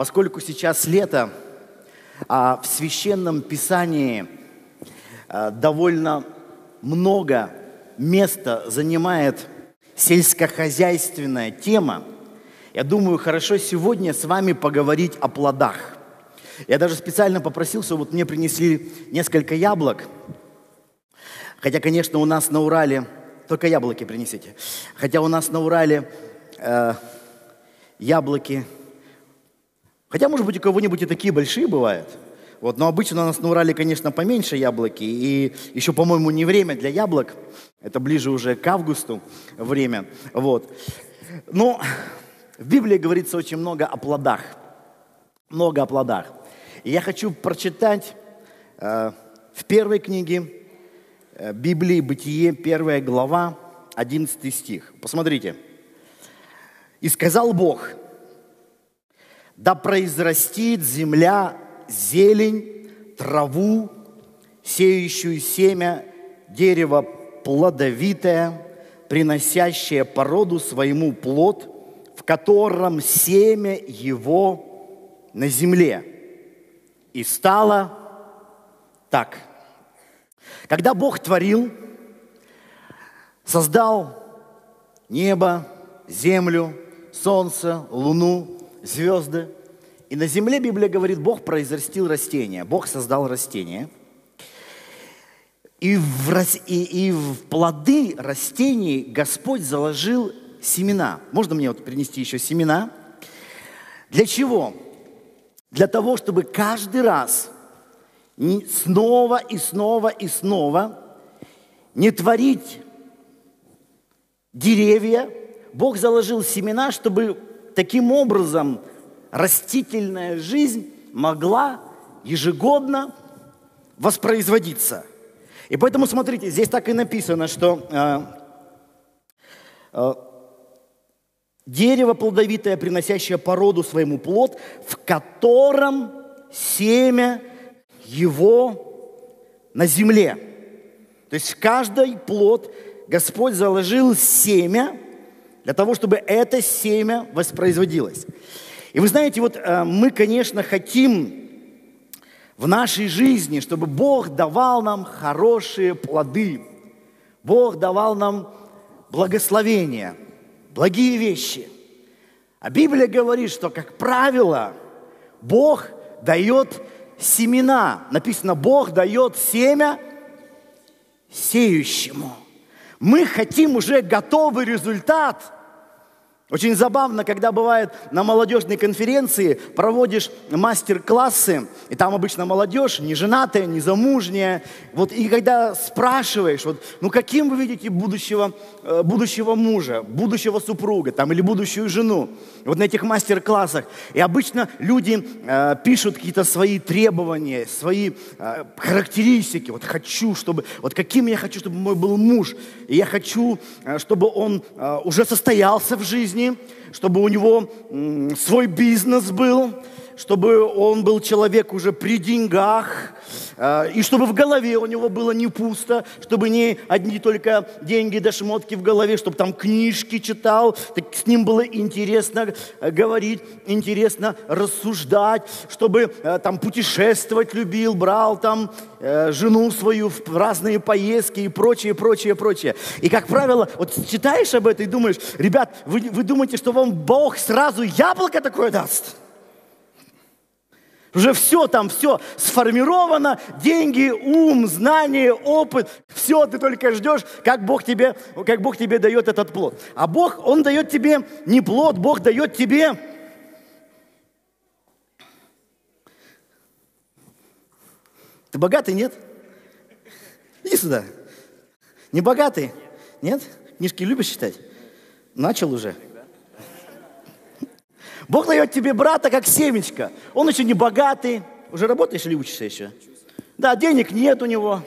поскольку сейчас лето, а в священном писании а, довольно много места занимает сельскохозяйственная тема, я думаю, хорошо сегодня с вами поговорить о плодах. Я даже специально попросил, чтобы вот мне принесли несколько яблок. Хотя, конечно, у нас на Урале, только яблоки принесите. Хотя у нас на Урале э, яблоки, хотя, может быть, у кого-нибудь и такие большие бывают. Вот, но обычно у нас на Урале, конечно, поменьше яблоки. И еще, по-моему, не время для яблок. Это ближе уже к августу время. Вот. Но в Библии говорится очень много о плодах. Много о плодах. И я хочу прочитать э, в первой книге э, Библии «Бытие», первая глава, 11 стих. Посмотрите. «И сказал Бог, да произрастит земля зелень, траву, сеющую семя, дерево плодовитое, приносящее породу своему плод, в котором семя его на земле. И стало так. Когда Бог творил, создал небо, землю, солнце, луну, звезды. И на земле, Библия говорит, Бог произрастил растения, Бог создал растения. И в, и, и в плоды растений Господь заложил семена. Можно мне вот принести еще семена? Для чего? Для того, чтобы каждый раз снова и снова и снова не творить деревья. Бог заложил семена, чтобы таким образом растительная жизнь могла ежегодно воспроизводиться. И поэтому, смотрите, здесь так и написано, что э, э, дерево плодовитое, приносящее породу своему плод, в котором семя его на земле. То есть в каждый плод Господь заложил семя для того, чтобы это семя воспроизводилось. И вы знаете, вот э, мы, конечно, хотим в нашей жизни, чтобы Бог давал нам хорошие плоды. Бог давал нам благословения, благие вещи. А Библия говорит, что, как правило, Бог дает семена. Написано, Бог дает семя сеющему. Мы хотим уже готовый результат – очень забавно, когда бывает на молодежной конференции проводишь мастер-классы, и там обычно молодежь, не женатая, не замужняя. Вот, и когда спрашиваешь, вот, ну каким вы видите будущего, э, будущего мужа, будущего супруга там, или будущую жену, вот на этих мастер-классах. И обычно люди э, пишут какие-то свои требования, свои э, характеристики. Вот хочу, чтобы, вот каким я хочу, чтобы мой был муж. И я хочу, э, чтобы он э, уже состоялся в жизни, жизни, чтобы у него свой бизнес был, чтобы он был человек уже при деньгах, э, и чтобы в голове у него было не пусто, чтобы не одни только деньги да шмотки в голове, чтобы там книжки читал, так с ним было интересно э, говорить, интересно рассуждать, чтобы э, там путешествовать любил, брал там жену свою в разные поездки и прочее, прочее, прочее. И, как правило, вот читаешь об этом и думаешь, ребят, вы, вы думаете, что вам Бог сразу яблоко такое даст? Уже все там, все сформировано, деньги, ум, знание, опыт, все, ты только ждешь, как Бог тебе, как Бог тебе дает этот плод. А Бог, Он дает тебе не плод, Бог дает тебе Ты богатый, нет? Иди сюда. Не богатый? Нет? Книжки любишь читать? Начал уже. Бог дает тебе брата как семечко. Он еще не богатый. Уже работаешь или учишься еще? Да, денег нет у него.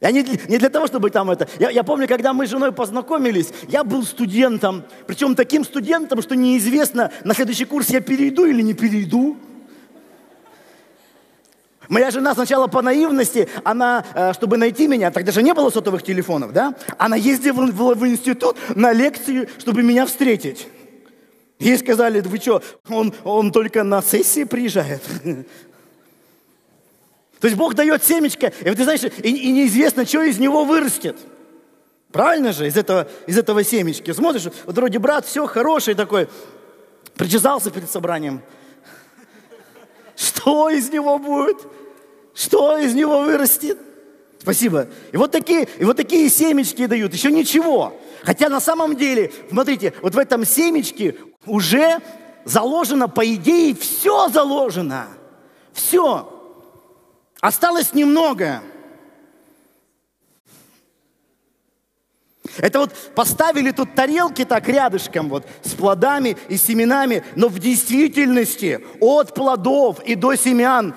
Я не, не для того, чтобы там это... Я, я помню, когда мы с женой познакомились, я был студентом. Причем таким студентом, что неизвестно, на следующий курс я перейду или не перейду. Моя жена сначала по наивности, она, э, чтобы найти меня, тогда же не было сотовых телефонов, да? Она ездила в, институт на лекции, чтобы меня встретить. Ей сказали, вы что, он, он только на сессии приезжает? То есть Бог дает семечко, и ты знаешь, и, и неизвестно, что из него вырастет. Правильно же, из этого, из этого семечки. Смотришь, вот вроде брат, все, хороший такой, причесался перед собранием. Что из него будет? Что из него вырастет? Спасибо. И вот такие, и вот такие семечки дают, еще ничего. Хотя на самом деле, смотрите, вот в этом семечке уже заложено, по идее, все заложено. Все. Осталось немного. Это вот поставили тут тарелки так рядышком вот с плодами и семенами, но в действительности от плодов и до семян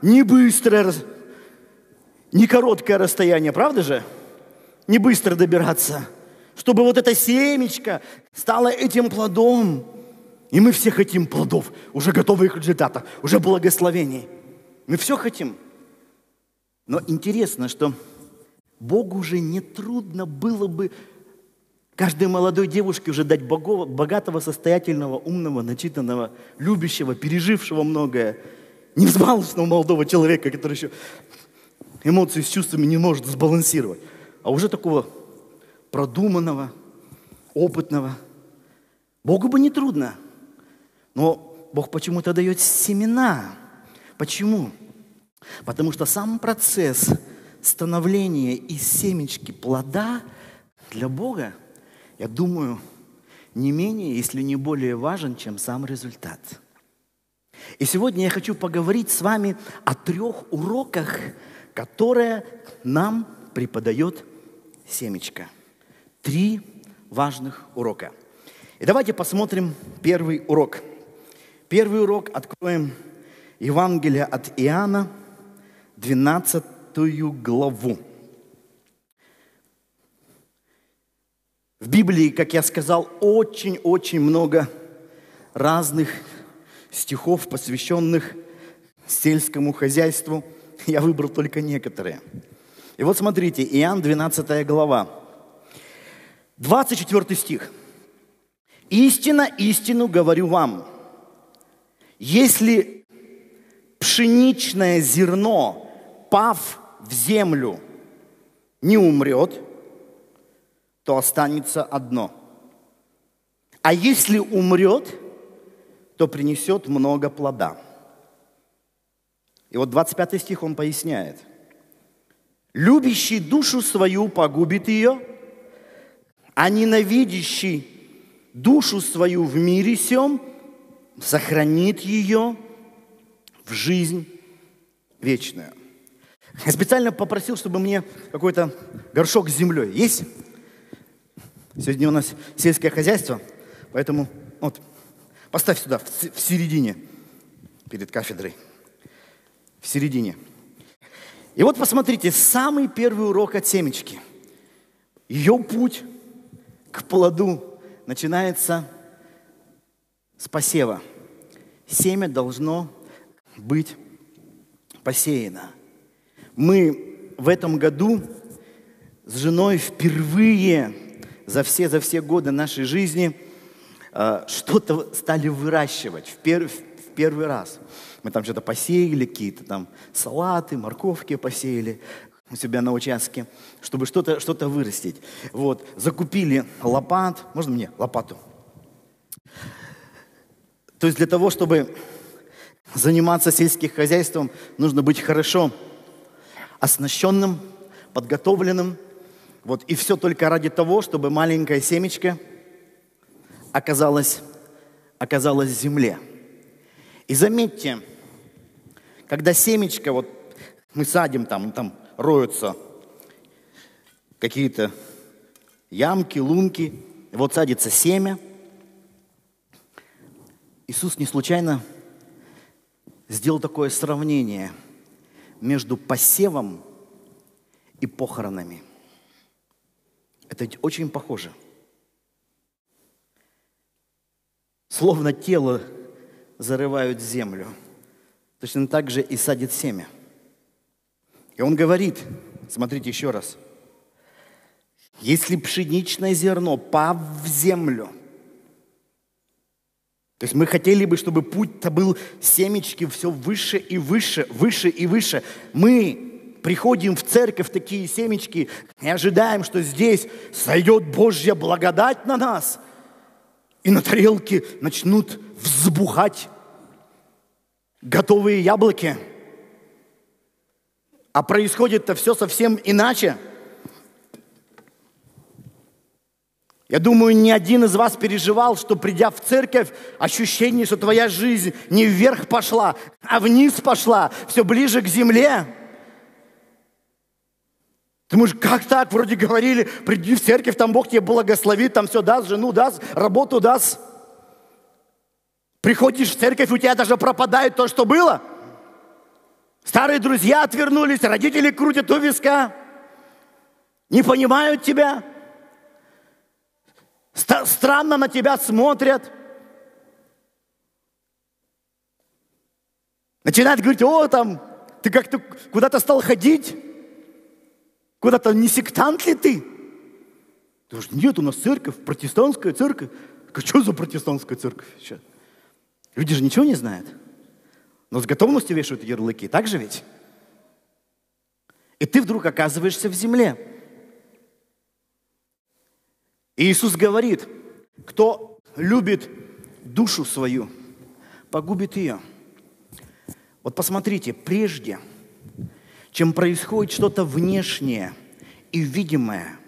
не быстрое, не короткое расстояние, правда же? Не быстро добираться. Чтобы вот это семечко стало этим плодом. И мы все хотим плодов, уже готовых результатов, уже благословений. Мы все хотим. Но интересно, что Богу уже не трудно было бы каждой молодой девушке уже дать богатого, состоятельного, умного, начитанного, любящего, пережившего многое, невзбалостного молодого человека, который еще эмоции с чувствами не может сбалансировать, а уже такого продуманного, опытного. Богу бы не трудно, но Бог почему-то дает семена. Почему? Потому что сам процесс становления из семечки плода для Бога, я думаю, не менее, если не более важен, чем сам результат. И сегодня я хочу поговорить с вами о трех уроках, которые нам преподает семечко. Три важных урока. И давайте посмотрим первый урок. Первый урок откроем Евангелие от Иоанна, 12 главу. В Библии, как я сказал, очень-очень много разных стихов, посвященных сельскому хозяйству. Я выбрал только некоторые. И вот смотрите, Иоанн 12 глава, 24 стих. «Истина, истину говорю вам, если пшеничное зерно, пав в землю, не умрет, то останется одно. А если умрет, то принесет много плода. И вот 25 стих он поясняет. Любящий душу свою погубит ее, а ненавидящий душу свою в мире сем сохранит ее в жизнь вечную. Я специально попросил, чтобы мне какой-то горшок с землей. Есть? Сегодня у нас сельское хозяйство, поэтому вот, поставь сюда, в середине, перед кафедрой. В середине. И вот посмотрите, самый первый урок от семечки. Ее путь к плоду начинается с посева. Семя должно быть посеяно. Мы в этом году с женой впервые за все, за все годы нашей жизни э, что-то стали выращивать в, пер, в первый раз. Мы там что-то посеяли, какие-то там салаты, морковки посеяли у себя на участке, чтобы что-то что вырастить. Вот, закупили лопат. Можно мне лопату? То есть для того, чтобы заниматься сельским хозяйством, нужно быть хорошо оснащенным, подготовленным. Вот, и все только ради того, чтобы маленькая семечко оказалась, оказалась в земле. И заметьте, когда семечко, вот мы садим там, там роются какие-то ямки, лунки, вот садится семя. Иисус не случайно сделал такое сравнение между посевом и похоронами. Это очень похоже. Словно тело зарывают в землю. Точно так же и садит семя. И он говорит, смотрите еще раз, если пшеничное зерно, пав в землю, То есть мы хотели бы, чтобы путь-то был семечки все выше и выше, выше и выше. Мы приходим в церковь, такие семечки, и ожидаем, что здесь сойдет Божья благодать на нас, и на тарелке начнут взбухать готовые яблоки. А происходит-то все совсем иначе – Я думаю, ни один из вас переживал, что придя в церковь, ощущение, что твоя жизнь не вверх пошла, а вниз пошла, все ближе к земле. Ты можешь, как так? Вроде говорили, приди в церковь, там Бог тебе благословит, там все даст, жену даст, работу даст. Приходишь в церковь, у тебя даже пропадает то, что было. Старые друзья отвернулись, родители крутят у виска, не понимают тебя. Странно на тебя смотрят. Начинают говорить, о, там, ты как-то куда-то стал ходить, куда-то не сектант ли ты? Ты говоришь, нет, у нас церковь, протестантская церковь. А что за протестантская церковь сейчас? Люди же ничего не знают. Но с готовностью вешают ярлыки, так же ведь? И ты вдруг оказываешься в земле. Иисус говорит, кто любит душу свою, погубит ее. Вот посмотрите, прежде, чем происходит что-то внешнее и видимое,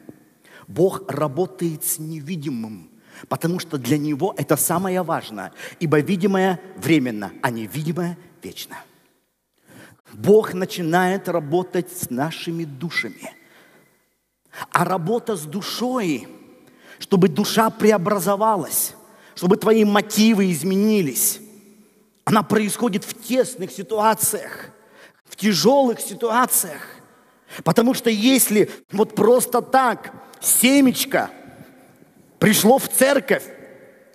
Бог работает с невидимым, потому что для Него это самое важное, ибо видимое временно, а невидимое вечно. Бог начинает работать с нашими душами. А работа с душой – чтобы душа преобразовалась, чтобы твои мотивы изменились. Она происходит в тесных ситуациях, в тяжелых ситуациях. Потому что если вот просто так семечко пришло в церковь,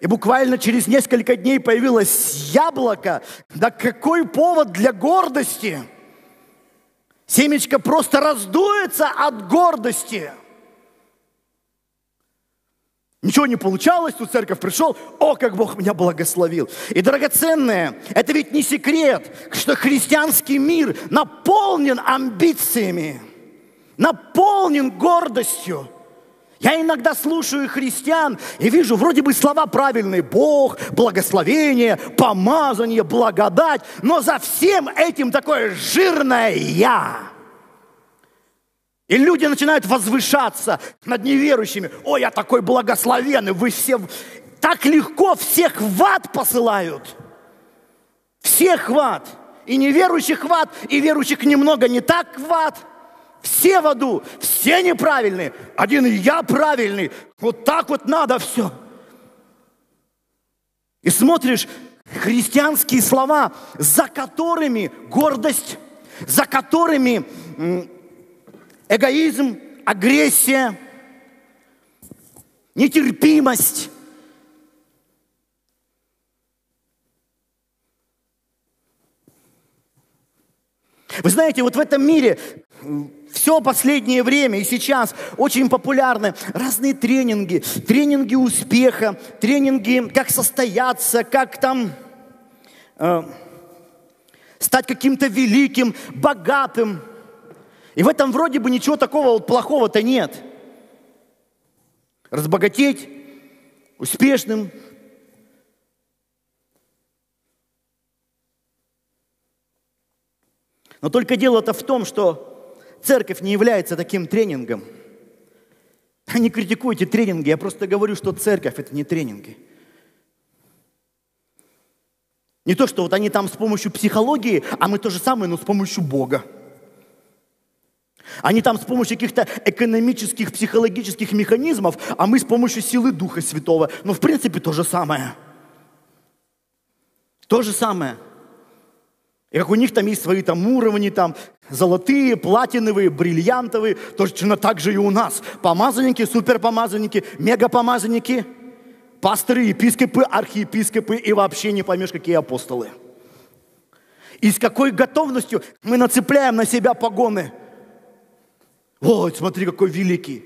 и буквально через несколько дней появилось яблоко, да какой повод для гордости? Семечко просто раздуется от гордости – Ничего не получалось, тут церковь пришел, о, как Бог меня благословил. И, драгоценное, это ведь не секрет, что христианский мир наполнен амбициями, наполнен гордостью. Я иногда слушаю христиан и вижу вроде бы слова правильные. Бог, благословение, помазание, благодать. Но за всем этим такое жирное «я». И люди начинают возвышаться над неверующими. Ой, я такой благословенный, вы все так легко всех в ад посылают. Всех в ад. И неверующих в ад, и верующих немного не так в ад. Все в аду, все неправильные. Один я правильный. Вот так вот надо все. И смотришь христианские слова, за которыми гордость, за которыми эгоизм, агрессия, нетерпимость. Вы знаете, вот в этом мире все последнее время и сейчас очень популярны разные тренинги, тренинги успеха, тренинги, как состояться, как там э, стать каким-то великим, богатым. И в этом вроде бы ничего такого вот плохого-то нет. Разбогатеть, успешным. Но только дело-то в том, что церковь не является таким тренингом. Не критикуйте тренинги, я просто говорю, что церковь это не тренинги. Не то, что вот они там с помощью психологии, а мы то же самое, но с помощью Бога. Они там с помощью каких-то экономических, психологических механизмов, а мы с помощью силы Духа Святого. Но в принципе то же самое. То же самое. И как у них там есть свои там уровни, там золотые, платиновые, бриллиантовые, точно так же и у нас. Помазанники, суперпомазанники, мегапомазанники, пасторы, епископы, архиепископы и вообще не поймешь, какие апостолы. И с какой готовностью мы нацепляем на себя погоны – вот, смотри, какой великий.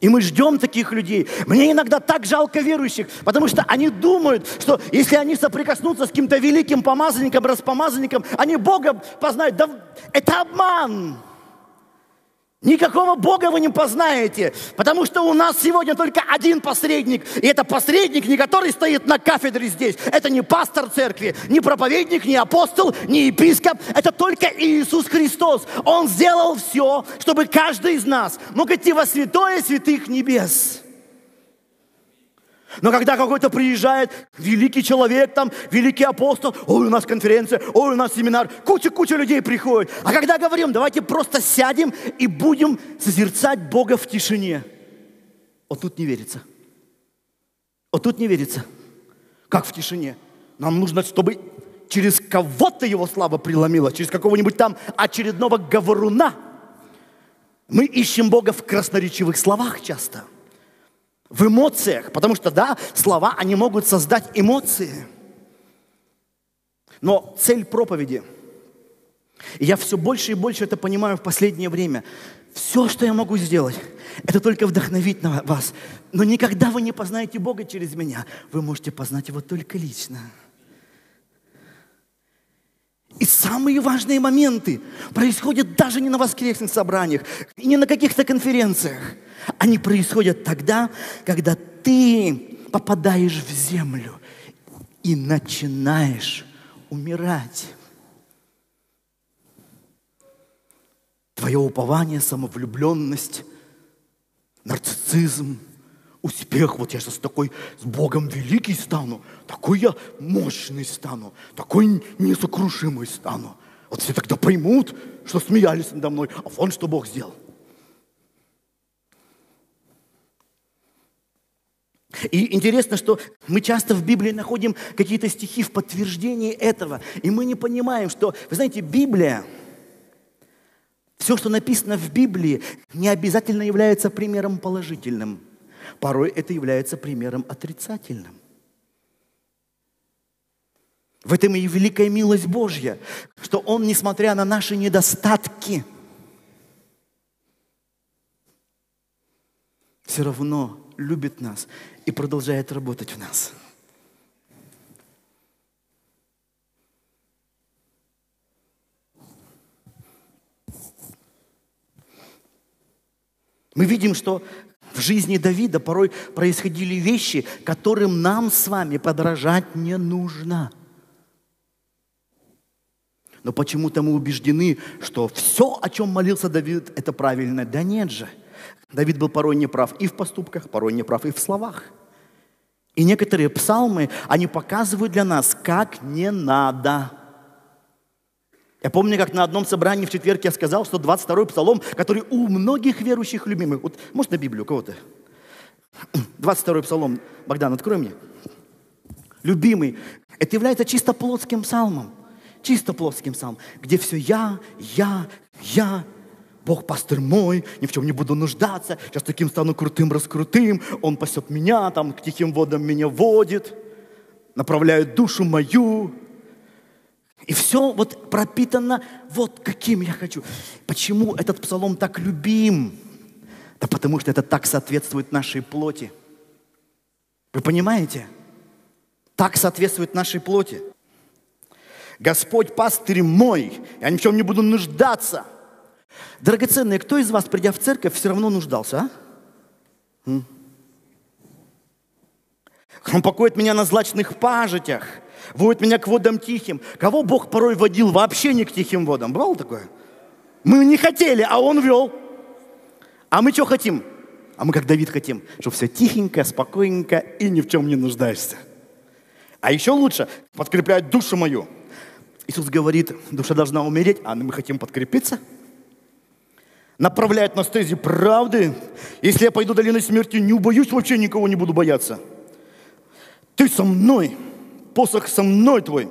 И мы ждем таких людей. Мне иногда так жалко верующих, потому что они думают, что если они соприкоснутся с каким-то великим помазанником, распомазанником, они Бога познают. Да это обман. Никакого Бога вы не познаете, потому что у нас сегодня только один посредник. И это посредник, не который стоит на кафедре здесь. Это не пастор церкви, не проповедник, не апостол, не епископ. Это только Иисус Христос. Он сделал все, чтобы каждый из нас мог идти во святое святых небес. Но когда какой-то приезжает великий человек, там, великий апостол, ой, у нас конференция, ой, у нас семинар, куча-куча людей приходит. А когда говорим, давайте просто сядем и будем созерцать Бога в тишине. Вот тут не верится. Вот тут не верится. Как в тишине? Нам нужно, чтобы через кого-то его слава преломила, через какого-нибудь там очередного говоруна. Мы ищем Бога в красноречивых словах часто – в эмоциях, потому что, да, слова, они могут создать эмоции. Но цель проповеди, и я все больше и больше это понимаю в последнее время, все, что я могу сделать, это только вдохновить на вас. Но никогда вы не познаете Бога через меня. Вы можете познать Его только лично. И самые важные моменты происходят даже не на воскресных собраниях, и не на каких-то конференциях. Они происходят тогда, когда ты попадаешь в землю и начинаешь умирать. Твое упование, самовлюбленность, нарциссизм, успех. Вот я сейчас такой с Богом великий стану, такой я мощный стану, такой несокрушимый стану. Вот все тогда поймут, что смеялись надо мной, а вон что Бог сделал. И интересно, что мы часто в Библии находим какие-то стихи в подтверждении этого. И мы не понимаем, что, вы знаете, Библия, все, что написано в Библии, не обязательно является примером положительным. Порой это является примером отрицательным. В этом и великая милость Божья, что Он, несмотря на наши недостатки, все равно любит нас и продолжает работать в нас. Мы видим, что в жизни Давида порой происходили вещи, которым нам с вами подражать не нужно. Но почему-то мы убеждены, что все, о чем молился Давид, это правильно. Да нет же. Давид был порой неправ и в поступках, порой неправ и в словах. И некоторые псалмы, они показывают для нас, как не надо. Я помню, как на одном собрании в четверг я сказал, что 22-й псалом, который у многих верующих любимых, вот, может, на Библию кого-то? 22-й псалом, Богдан, открой мне. Любимый. Это является чисто плотским псалмом. Чисто плотским псалмом, где все я, я, я, Бог пастырь мой, ни в чем не буду нуждаться, сейчас таким стану крутым, раскрутым, Он пасет меня, там к тихим водам меня водит, направляет душу мою. И все вот пропитано вот каким я хочу. Почему этот псалом так любим? Да потому что это так соответствует нашей плоти. Вы понимаете? Так соответствует нашей плоти. Господь пастырь мой, я ни в чем не буду нуждаться – Драгоценные, кто из вас, придя в церковь, все равно нуждался, а? Он покоит меня на злачных пажитях, водит меня к водам тихим. Кого Бог порой водил вообще не к тихим водам? Бывало такое? Мы не хотели, а Он вел. А мы что хотим? А мы как Давид хотим, чтобы все тихенько, спокойненько и ни в чем не нуждаешься. А еще лучше подкреплять душу мою. Иисус говорит, душа должна умереть, а мы хотим подкрепиться – направляет на стези правды. Если я пойду долиной смерти, не убоюсь, вообще никого не буду бояться. Ты со мной, посох со мной твой.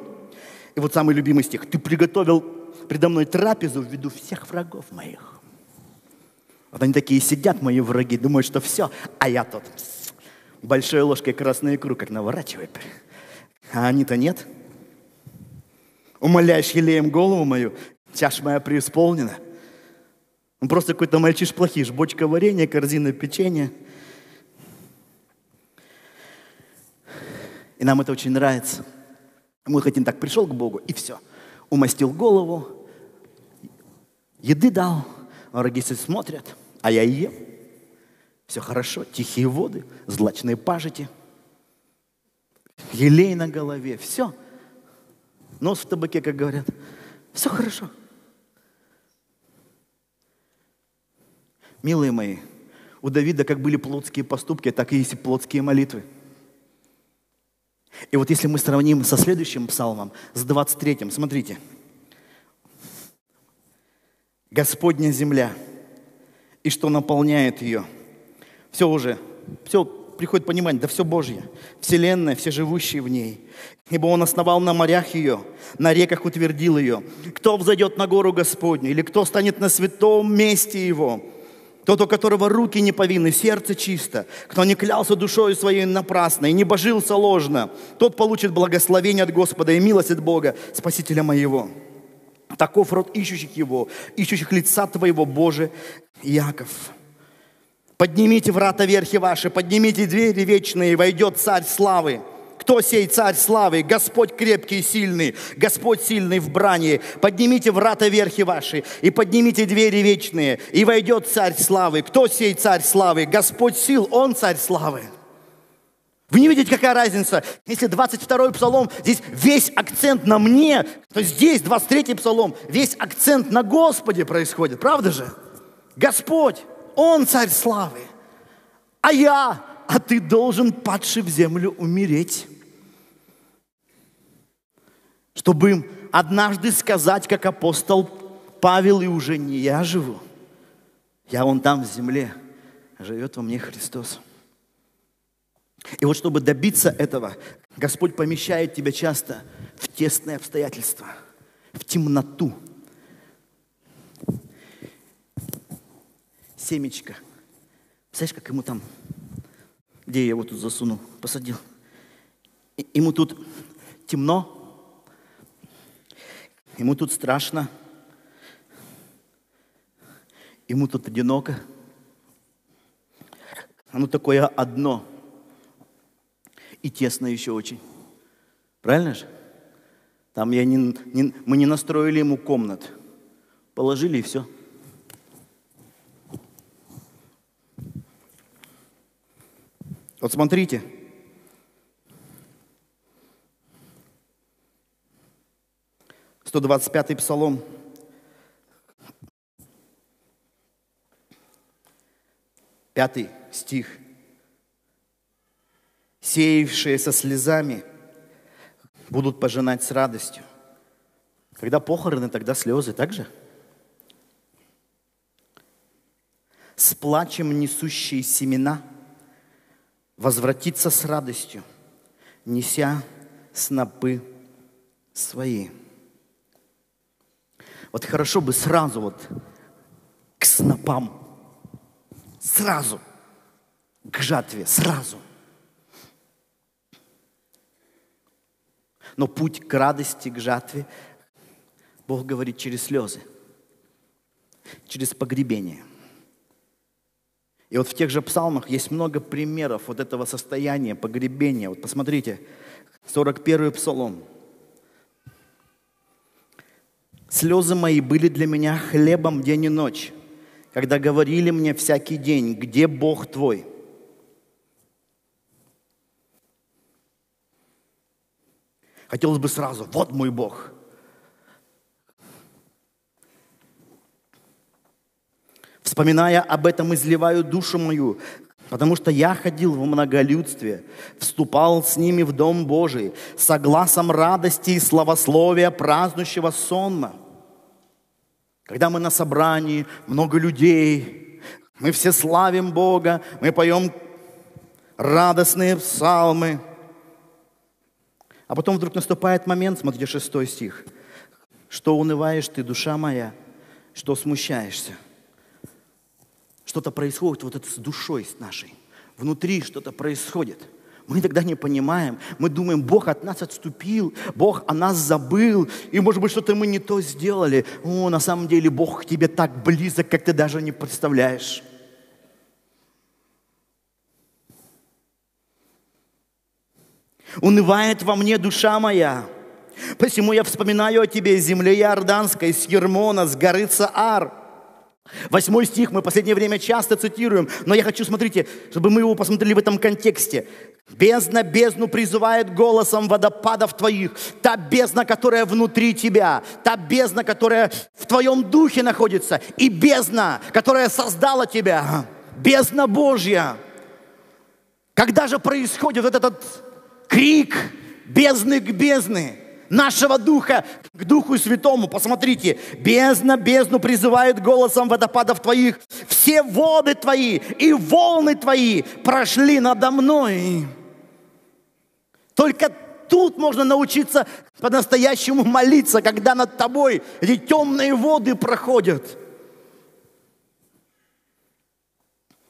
И вот самый любимый стих. Ты приготовил предо мной трапезу в виду всех врагов моих. Вот они такие сидят, мои враги, думают, что все, а я тут большой ложкой красную икру, как наворачивает. А они-то нет. Умоляешь елеем голову мою, чаша моя преисполнена. Он просто какой-то мальчиш-плохиш. Бочка варенья, корзина печенья. И нам это очень нравится. Мы хотим так, пришел к Богу, и все. Умастил голову, еды дал, враги смотрят, а я ем. Все хорошо, тихие воды, злачные пажити, елей на голове, все. Нос в табаке, как говорят. Все хорошо. Милые мои, у Давида как были плотские поступки, так и есть и плотские молитвы. И вот если мы сравним со следующим псалмом, с 23-м, смотрите. Господня земля, и что наполняет ее. Все уже, все приходит понимание, да все Божье. Вселенная, все живущие в ней. Ибо Он основал на морях ее, на реках утвердил ее. Кто взойдет на гору Господню, или кто станет на святом месте Его? Тот, у которого руки не повинны, сердце чисто, кто не клялся душою своей напрасно и не божился ложно, тот получит благословение от Господа и милость от Бога, Спасителя моего. Таков род ищущих Его, ищущих лица Твоего, Боже, Яков. Поднимите врата верхи ваши, поднимите двери вечные, войдет царь славы. Кто сей царь славы? Господь крепкий и сильный, Господь сильный в брани. Поднимите врата верхи ваши и поднимите двери вечные, и войдет царь славы. Кто сей царь славы? Господь сил, Он царь славы. Вы не видите, какая разница? Если 22-й псалом, здесь весь акцент на мне, то здесь 23-й псалом, весь акцент на Господе происходит. Правда же? Господь, Он царь славы. А я, а ты должен, падший в землю, умереть чтобы им однажды сказать, как апостол Павел, и уже не я живу, я он там в земле, живет во мне Христос. И вот чтобы добиться этого, Господь помещает тебя часто в тесные обстоятельства, в темноту. Семечко. Знаешь, как ему там, где я его тут засунул, посадил? Ему тут темно, Ему тут страшно. Ему тут одиноко. Оно такое одно. И тесно еще очень. Правильно же? Там я не, не, мы не настроили ему комнат. Положили и все. Вот смотрите, 125-й псалом. Пятый стих. Сеявшие со слезами будут пожинать с радостью. Когда похороны, тогда слезы, так же? С плачем несущие семена возвратиться с радостью, неся снопы свои. Вот хорошо бы сразу вот к снопам, сразу, к жатве, сразу. Но путь к радости, к жатве, Бог говорит через слезы, через погребение. И вот в тех же псалмах есть много примеров вот этого состояния, погребения. Вот посмотрите, 41-й псалом – Слезы мои были для меня хлебом день и ночь, когда говорили мне всякий день, где Бог твой? Хотелось бы сразу, вот мой Бог. Вспоминая об этом, изливаю душу мою, Потому что я ходил в многолюдстве, вступал с ними в Дом Божий, согласом радости и славословия празднующего сонма. Когда мы на собрании, много людей, мы все славим Бога, мы поем радостные псалмы. А потом вдруг наступает момент, смотрите, шестой стих. Что унываешь ты, душа моя, что смущаешься? Что-то происходит вот это с душой с нашей. Внутри что-то происходит. Мы тогда не понимаем. Мы думаем, Бог от нас отступил, Бог о нас забыл, и, может быть, что-то мы не то сделали. О, на самом деле, Бог к тебе так близок, как ты даже не представляешь. Унывает во мне душа моя. Посему я вспоминаю о тебе, земле Иорданской, с Ермона, с горы Цаар. Восьмой стих мы в последнее время часто цитируем, но я хочу, смотрите, чтобы мы его посмотрели в этом контексте. Бездна бездну призывает голосом водопадов твоих. Та бездна, которая внутри тебя. Та бездна, которая в твоем духе находится. И бездна, которая создала тебя. Бездна Божья. Когда же происходит вот этот крик бездны к бездны? Нашего духа к Духу Святому. Посмотрите, бездна бездну призывает голосом водопадов твоих. Все воды твои и волны твои прошли надо мной. Только тут можно научиться по-настоящему молиться, когда над тобой эти темные воды проходят.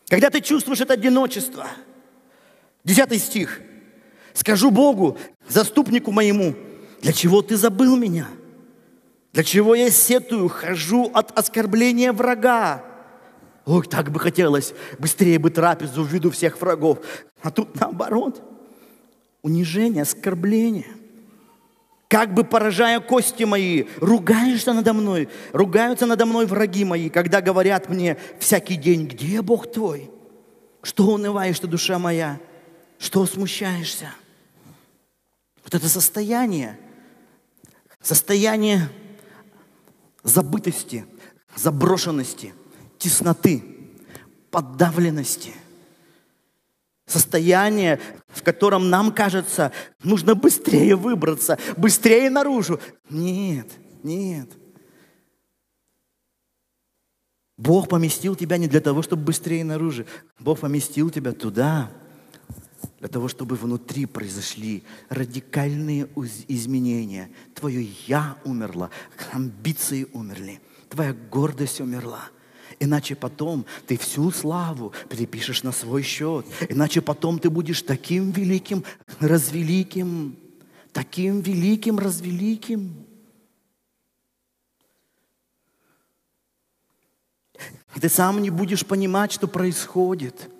Когда ты чувствуешь это одиночество. Десятый стих. Скажу Богу, заступнику моему, для чего ты забыл меня? Для чего я сетую, хожу от оскорбления врага? Ой, так бы хотелось быстрее бы трапезу в виду всех врагов. А тут наоборот. Унижение, оскорбление. Как бы поражая кости мои, ругаешься надо мной, ругаются надо мной враги мои, когда говорят мне всякий день, где Бог твой? Что унываешь ты, душа моя? Что смущаешься? Вот это состояние – Состояние забытости, заброшенности, тесноты, подавленности. Состояние, в котором нам кажется, нужно быстрее выбраться, быстрее наружу. Нет, нет. Бог поместил тебя не для того, чтобы быстрее наружу. Бог поместил тебя туда, для того, чтобы внутри произошли радикальные изменения. Твое «я» умерло, амбиции умерли, твоя гордость умерла. Иначе потом ты всю славу перепишешь на свой счет. Иначе потом ты будешь таким великим, развеликим, таким великим, развеликим. И ты сам не будешь понимать, что происходит –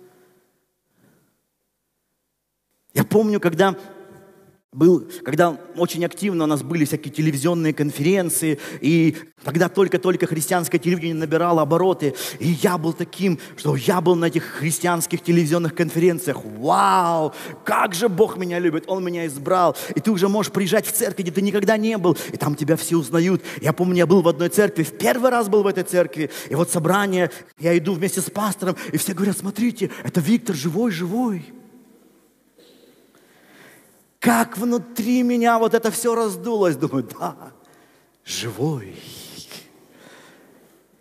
Я помню, когда был, когда очень активно у нас были всякие телевизионные конференции, и когда только-только христианское телевидение набирало обороты, и я был таким, что я был на этих христианских телевизионных конференциях. Вау, как же Бог меня любит, Он меня избрал. И ты уже можешь приезжать в церковь, где ты никогда не был, и там тебя все узнают. Я помню, я был в одной церкви, в первый раз был в этой церкви, и вот собрание, я иду вместе с пастором, и все говорят, смотрите, это Виктор живой, живой. Как внутри меня вот это все раздулось. Думаю, да, живой.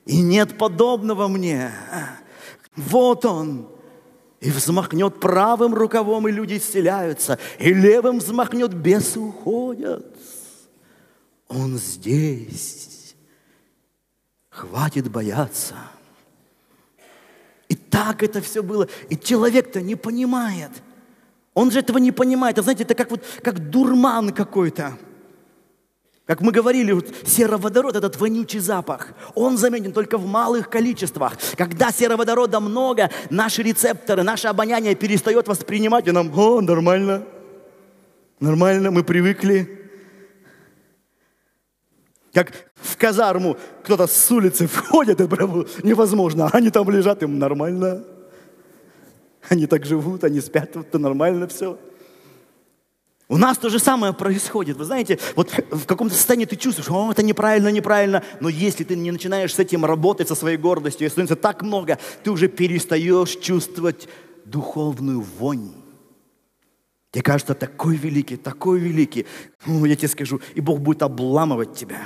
И нет подобного мне. Вот он. И взмахнет правым рукавом, и люди исцеляются. И левым взмахнет, бесы уходят. Он здесь. Хватит бояться. И так это все было. И человек-то не понимает – он же этого не понимает. А знаете, это как, вот, как дурман какой-то. Как мы говорили, вот сероводород, этот вонючий запах, он заметен только в малых количествах. Когда сероводорода много, наши рецепторы, наше обоняние перестает воспринимать, и нам, о, нормально, нормально, мы привыкли. Как в казарму кто-то с улицы входит, прям невозможно, они там лежат, им нормально. Они так живут, они спят, вот это нормально все. У нас то же самое происходит. Вы знаете, вот в каком-то состоянии ты чувствуешь, о, это неправильно, неправильно. Но если ты не начинаешь с этим работать, со своей гордостью, и становится так много, ты уже перестаешь чувствовать духовную вонь. Тебе кажется, такой великий, такой великий. Ну, я тебе скажу, и Бог будет обламывать тебя.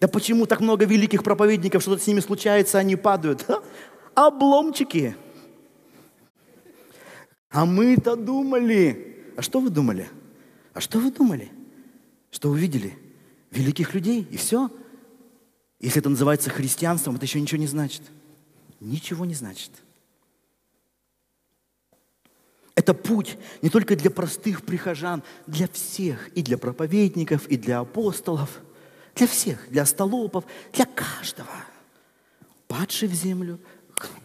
Да почему так много великих проповедников, что-то с ними случается, они падают? А? Обломчики. А мы-то думали. А что вы думали? А что вы думали? Что увидели? Великих людей и все? Если это называется христианством, это еще ничего не значит. Ничего не значит. Это путь не только для простых прихожан, для всех, и для проповедников, и для апостолов, для всех, для столопов, для каждого. Падший в землю,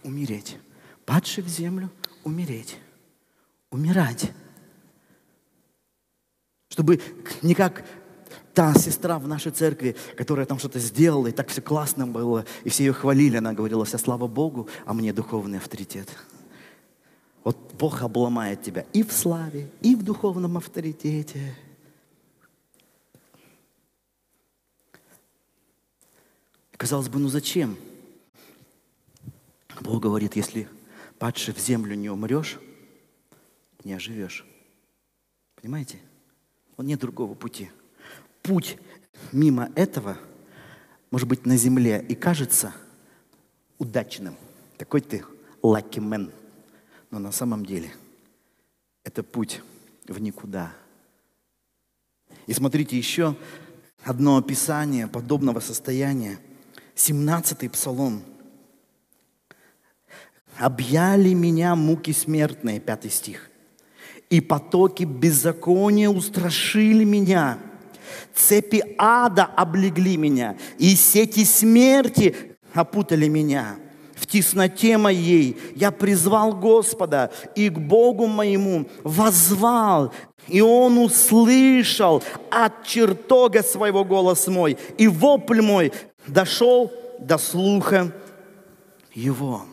умереть. Падший в землю, умереть. Умирать. Чтобы не как та сестра в нашей церкви, которая там что-то сделала, и так все классно было, и все ее хвалили, она говорила, вся слава Богу, а мне духовный авторитет. Вот Бог обломает тебя и в славе, и в духовном авторитете. Казалось бы, ну зачем? Бог говорит, если падший в землю не умрешь, не оживешь. Понимаете? Вот нет другого пути путь мимо этого, может быть, на земле и кажется удачным. Такой ты lucky man. Но на самом деле это путь в никуда. И смотрите еще одно описание подобного состояния. 17-й псалом. «Объяли меня муки смертные», пятый стих. «И потоки беззакония устрашили меня». Цепи ада облегли меня, и сети смерти опутали меня. В тесноте моей я призвал Господа и к Богу моему возвал, и Он услышал от чертога своего голос мой, и вопль мой дошел до слуха Его.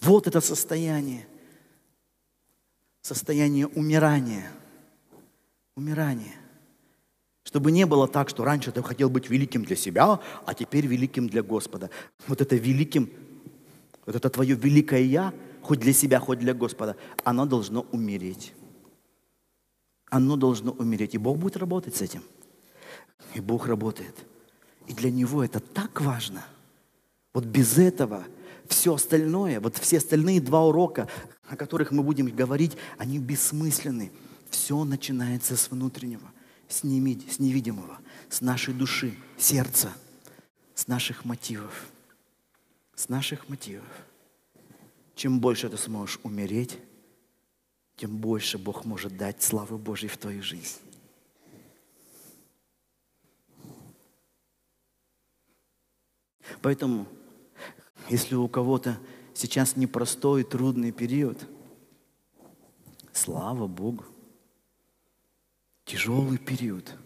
Вот это состояние, состояние умирания – умирание. Чтобы не было так, что раньше ты хотел быть великим для себя, а теперь великим для Господа. Вот это великим, вот это твое великое «я», хоть для себя, хоть для Господа, оно должно умереть. Оно должно умереть. И Бог будет работать с этим. И Бог работает. И для Него это так важно. Вот без этого все остальное, вот все остальные два урока, о которых мы будем говорить, они бессмысленны. Все начинается с внутреннего, с, невидимого, с нашей души, сердца, с наших мотивов. С наших мотивов. Чем больше ты сможешь умереть, тем больше Бог может дать славы Божьей в твою жизнь. Поэтому, если у кого-то сейчас непростой, трудный период, слава Богу, тяжелый период.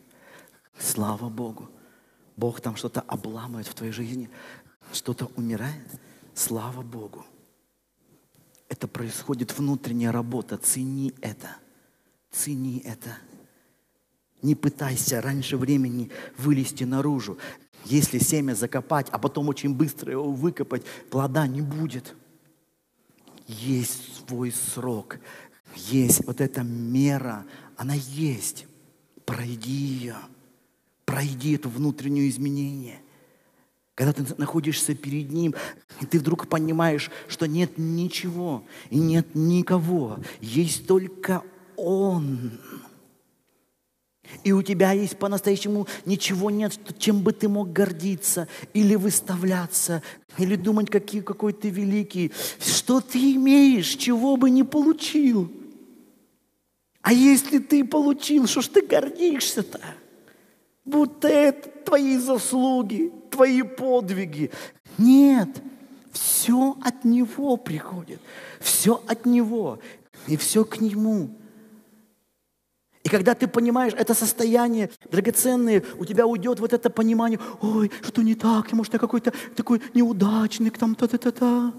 Слава Богу. Бог там что-то обламывает в твоей жизни, что-то умирает. Слава Богу. Это происходит внутренняя работа. Цени это. Цени это. Не пытайся раньше времени вылезти наружу. Если семя закопать, а потом очень быстро его выкопать, плода не будет. Есть свой срок, есть вот эта мера, она есть. Пройди ее. Пройди это внутреннее изменение. Когда ты находишься перед Ним, и ты вдруг понимаешь, что нет ничего и нет никого. Есть только Он. И у тебя есть по-настоящему ничего нет, чем бы ты мог гордиться или выставляться, или думать, какие, какой ты великий. Что ты имеешь, чего бы не получил – а если ты получил, что ж ты гордишься-то? Будто это твои заслуги, твои подвиги. Нет, все от Него приходит. Все от Него. И все к Нему. И когда ты понимаешь это состояние драгоценное, у тебя уйдет вот это понимание, ой, что не так, может, я какой-то такой неудачник, там, та-та-та-та.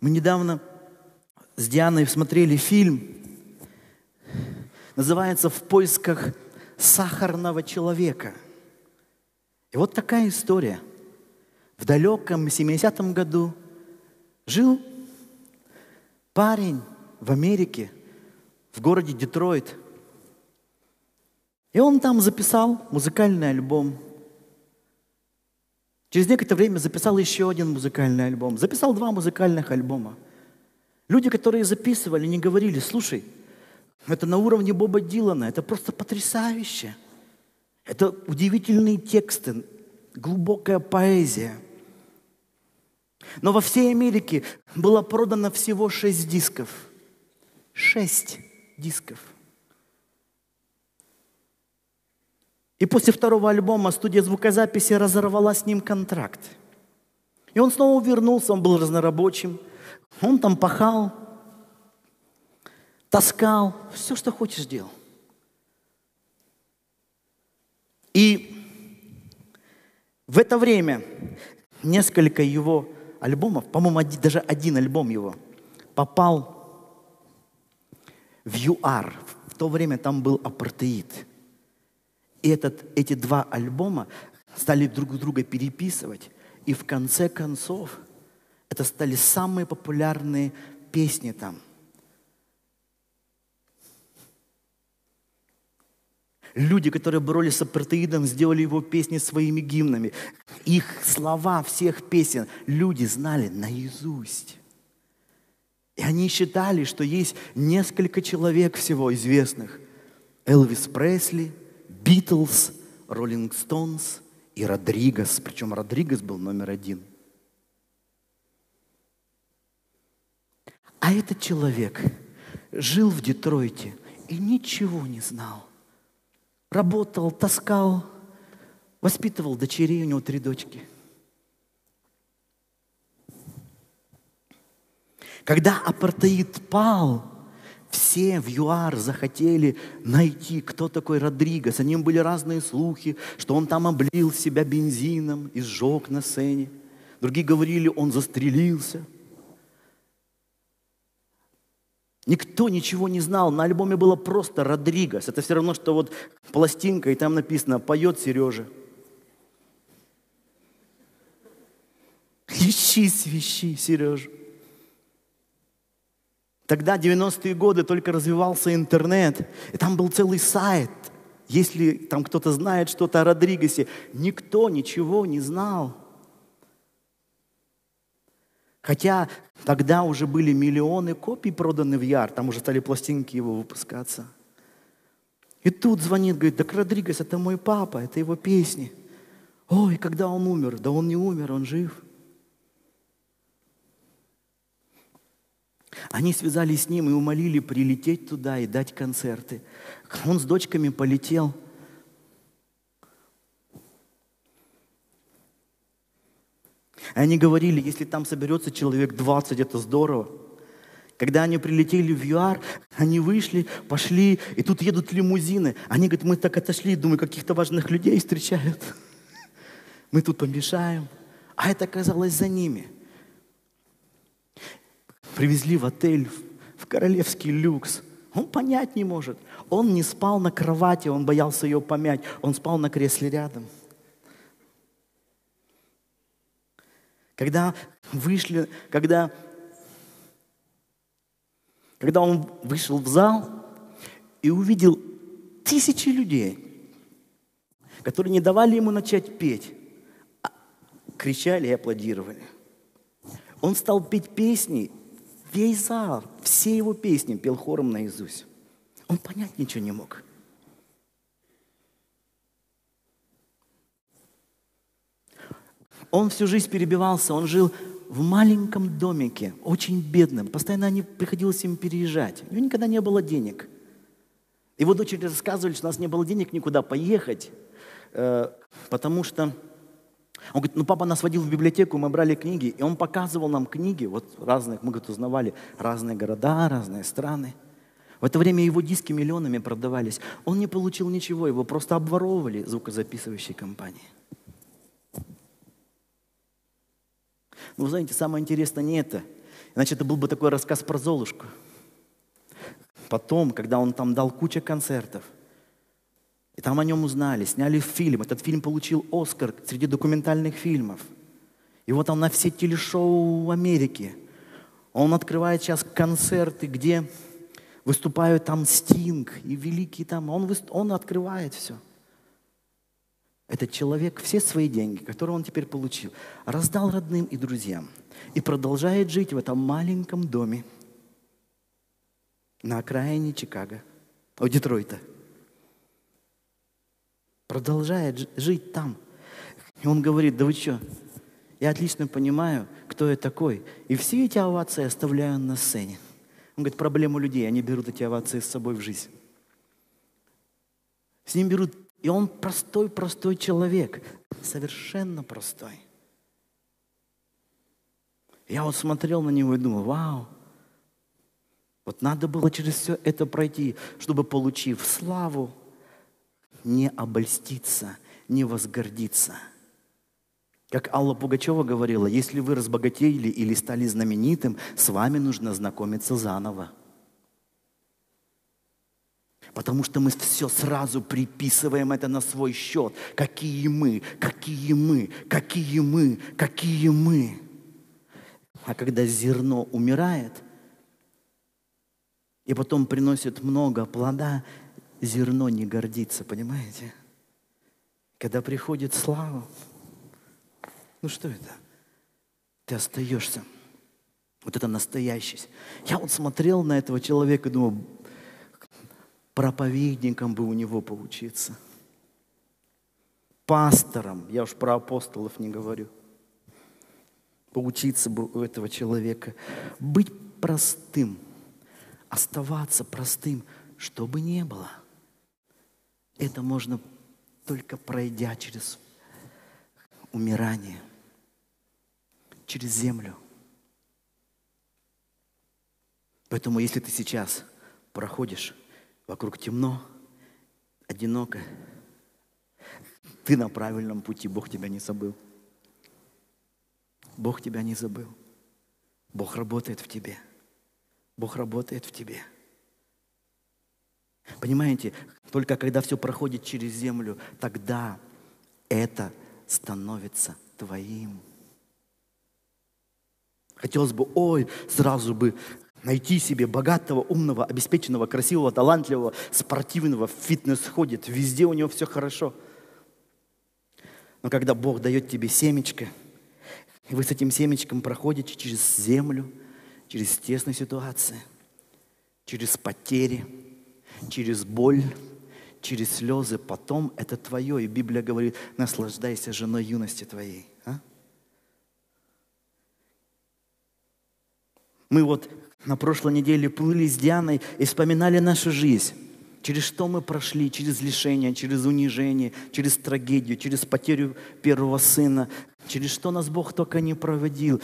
Мы недавно с Дианой смотрели фильм, называется «В поисках сахарного человека». И вот такая история. В далеком 70-м году жил парень в Америке, в городе Детройт. И он там записал музыкальный альбом. Через некоторое время записал еще один музыкальный альбом. Записал два музыкальных альбома – Люди, которые записывали, не говорили, слушай, это на уровне Боба Дилана, это просто потрясающе. Это удивительные тексты, глубокая поэзия. Но во всей Америке было продано всего шесть дисков. Шесть дисков. И после второго альбома студия звукозаписи разорвала с ним контракт. И он снова вернулся, он был разнорабочим. Он там пахал, таскал, все, что хочешь делал. И в это время несколько его альбомов, по-моему, даже один альбом его, попал в ЮАР. В то время там был апартеид. И этот, эти два альбома стали друг друга переписывать. И в конце концов это стали самые популярные песни там – Люди, которые боролись с апартеидом, сделали его песни своими гимнами. Их слова всех песен люди знали наизусть. И они считали, что есть несколько человек всего известных. Элвис Пресли, Битлз, Роллинг Стоунс и Родригес. Причем Родригес был номер один. А этот человек жил в Детройте и ничего не знал работал, таскал, воспитывал дочерей, у него три дочки. Когда апартеид пал, все в ЮАР захотели найти, кто такой Родригес. О нем были разные слухи, что он там облил себя бензином и сжег на сцене. Другие говорили, он застрелился – Никто ничего не знал. На альбоме было просто Родригес. Это все равно, что вот пластинка, и там написано «Поет Сережа». Ищи, свищи, Сережа. Тогда, 90-е годы, только развивался интернет. И там был целый сайт. Если там кто-то знает что-то о Родригесе, никто ничего не знал. Хотя тогда уже были миллионы копий проданы в Яр, там уже стали пластинки его выпускаться. И тут звонит, говорит, так Родригес, это мой папа, это его песни. Ой, когда он умер? Да он не умер, он жив. Они связались с ним и умолили прилететь туда и дать концерты. Он с дочками полетел – они говорили, если там соберется человек 20, это здорово. Когда они прилетели в ЮАР, они вышли, пошли, и тут едут лимузины. Они говорят, мы так отошли, думаю, каких-то важных людей встречают. Мы тут помешаем. А это оказалось за ними. Привезли в отель, в королевский люкс. Он понять не может. Он не спал на кровати, он боялся ее помять. Он спал на кресле рядом. Когда вышли, когда, когда он вышел в зал и увидел тысячи людей, которые не давали ему начать петь, а кричали и аплодировали. Он стал петь песни, весь зал, все его песни пел хором наизусть. Он понять ничего не мог. Он всю жизнь перебивался, он жил в маленьком домике, очень бедным. Постоянно не приходилось им переезжать. У него никогда не было денег. Его дочери рассказывали, что у нас не было денег никуда поехать, э, потому что он говорит, ну папа нас водил в библиотеку, мы брали книги, и он показывал нам книги, вот разных, мы говорит, узнавали разные города, разные страны. В это время его диски миллионами продавались. Он не получил ничего, его просто обворовывали звукозаписывающие компании. Но вы знаете, самое интересное не это. Иначе это был бы такой рассказ про Золушку. Потом, когда он там дал кучу концертов, и там о нем узнали, сняли фильм. Этот фильм получил Оскар среди документальных фильмов. И вот он на все телешоу в Америке. Он открывает сейчас концерты, где выступают там Стинг и великий там. Он, он открывает все – этот человек все свои деньги, которые он теперь получил, раздал родным и друзьям и продолжает жить в этом маленьком доме на окраине Чикаго, о Детройта. Продолжает жить там. И он говорит, да вы что, Я отлично понимаю, кто я такой. И все эти овации оставляю на сцене. Он говорит, проблему людей, они берут эти овации с собой в жизнь. С ним берут, и он простой-простой человек, совершенно простой. Я вот смотрел на него и думал, вау, вот надо было через все это пройти, чтобы, получив славу, не обольститься, не возгордиться. Как Алла Пугачева говорила, если вы разбогатели или стали знаменитым, с вами нужно знакомиться заново. Потому что мы все сразу приписываем это на свой счет. Какие мы, какие мы, какие мы, какие мы. А когда зерно умирает и потом приносит много плода, зерно не гордится, понимаете? Когда приходит слава, ну что это? Ты остаешься. Вот это настоящесть. Я вот смотрел на этого человека и думал, проповедником бы у него поучиться. Пастором, я уж про апостолов не говорю – поучиться бы у этого человека. Быть простым, оставаться простым, что бы ни было. Это можно только пройдя через умирание, через землю. Поэтому если ты сейчас проходишь, вокруг темно, одиноко, ты на правильном пути, Бог тебя не забыл. Бог тебя не забыл. Бог работает в тебе. Бог работает в тебе. Понимаете, только когда все проходит через землю, тогда это становится твоим. Хотелось бы, ой, сразу бы найти себе богатого, умного, обеспеченного, красивого, талантливого, спортивного, в фитнес ходит, везде у него все хорошо. Но когда Бог дает тебе семечко – и вы с этим семечком проходите через землю, через тесные ситуации, через потери, через боль, через слезы. Потом это твое. И Библия говорит, наслаждайся женой юности твоей. А? Мы вот на прошлой неделе плыли с Дианой и вспоминали нашу жизнь. Через что мы прошли? Через лишение, через унижение, через трагедию, через потерю первого сына, через что нас Бог только не проводил.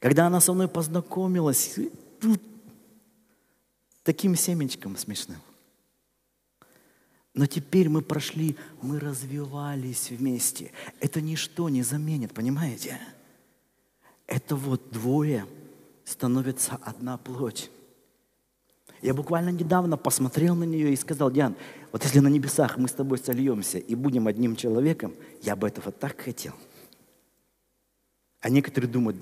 Когда она со мной познакомилась, тут таким семечком смешным. Но теперь мы прошли, мы развивались вместе. Это ничто не заменит, понимаете? Это вот двое становится одна плоть. Я буквально недавно посмотрел на нее и сказал, Диан, вот если на небесах мы с тобой сольемся и будем одним человеком, я бы этого так хотел. А некоторые думают,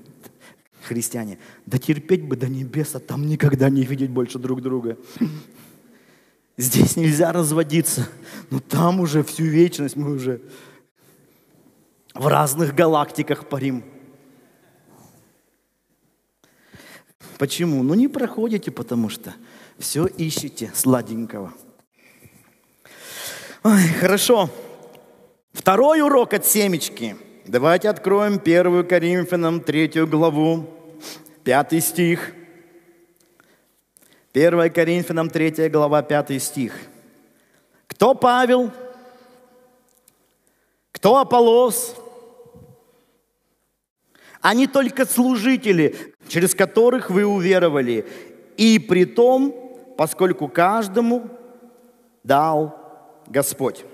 христиане, да терпеть бы до небес, а там никогда не видеть больше друг друга. Здесь нельзя разводиться, но там уже всю вечность мы уже в разных галактиках парим. Почему? Ну не проходите, потому что все ищете сладенького. Ой, хорошо. Второй урок от семечки. Давайте откроем первую Коринфянам, третью главу, пятый стих. 1 Коринфянам, третья глава, пятый стих. Кто Павел? Кто Аполос? Они только служители, через которых вы уверовали. И при том, поскольку каждому дал Господь.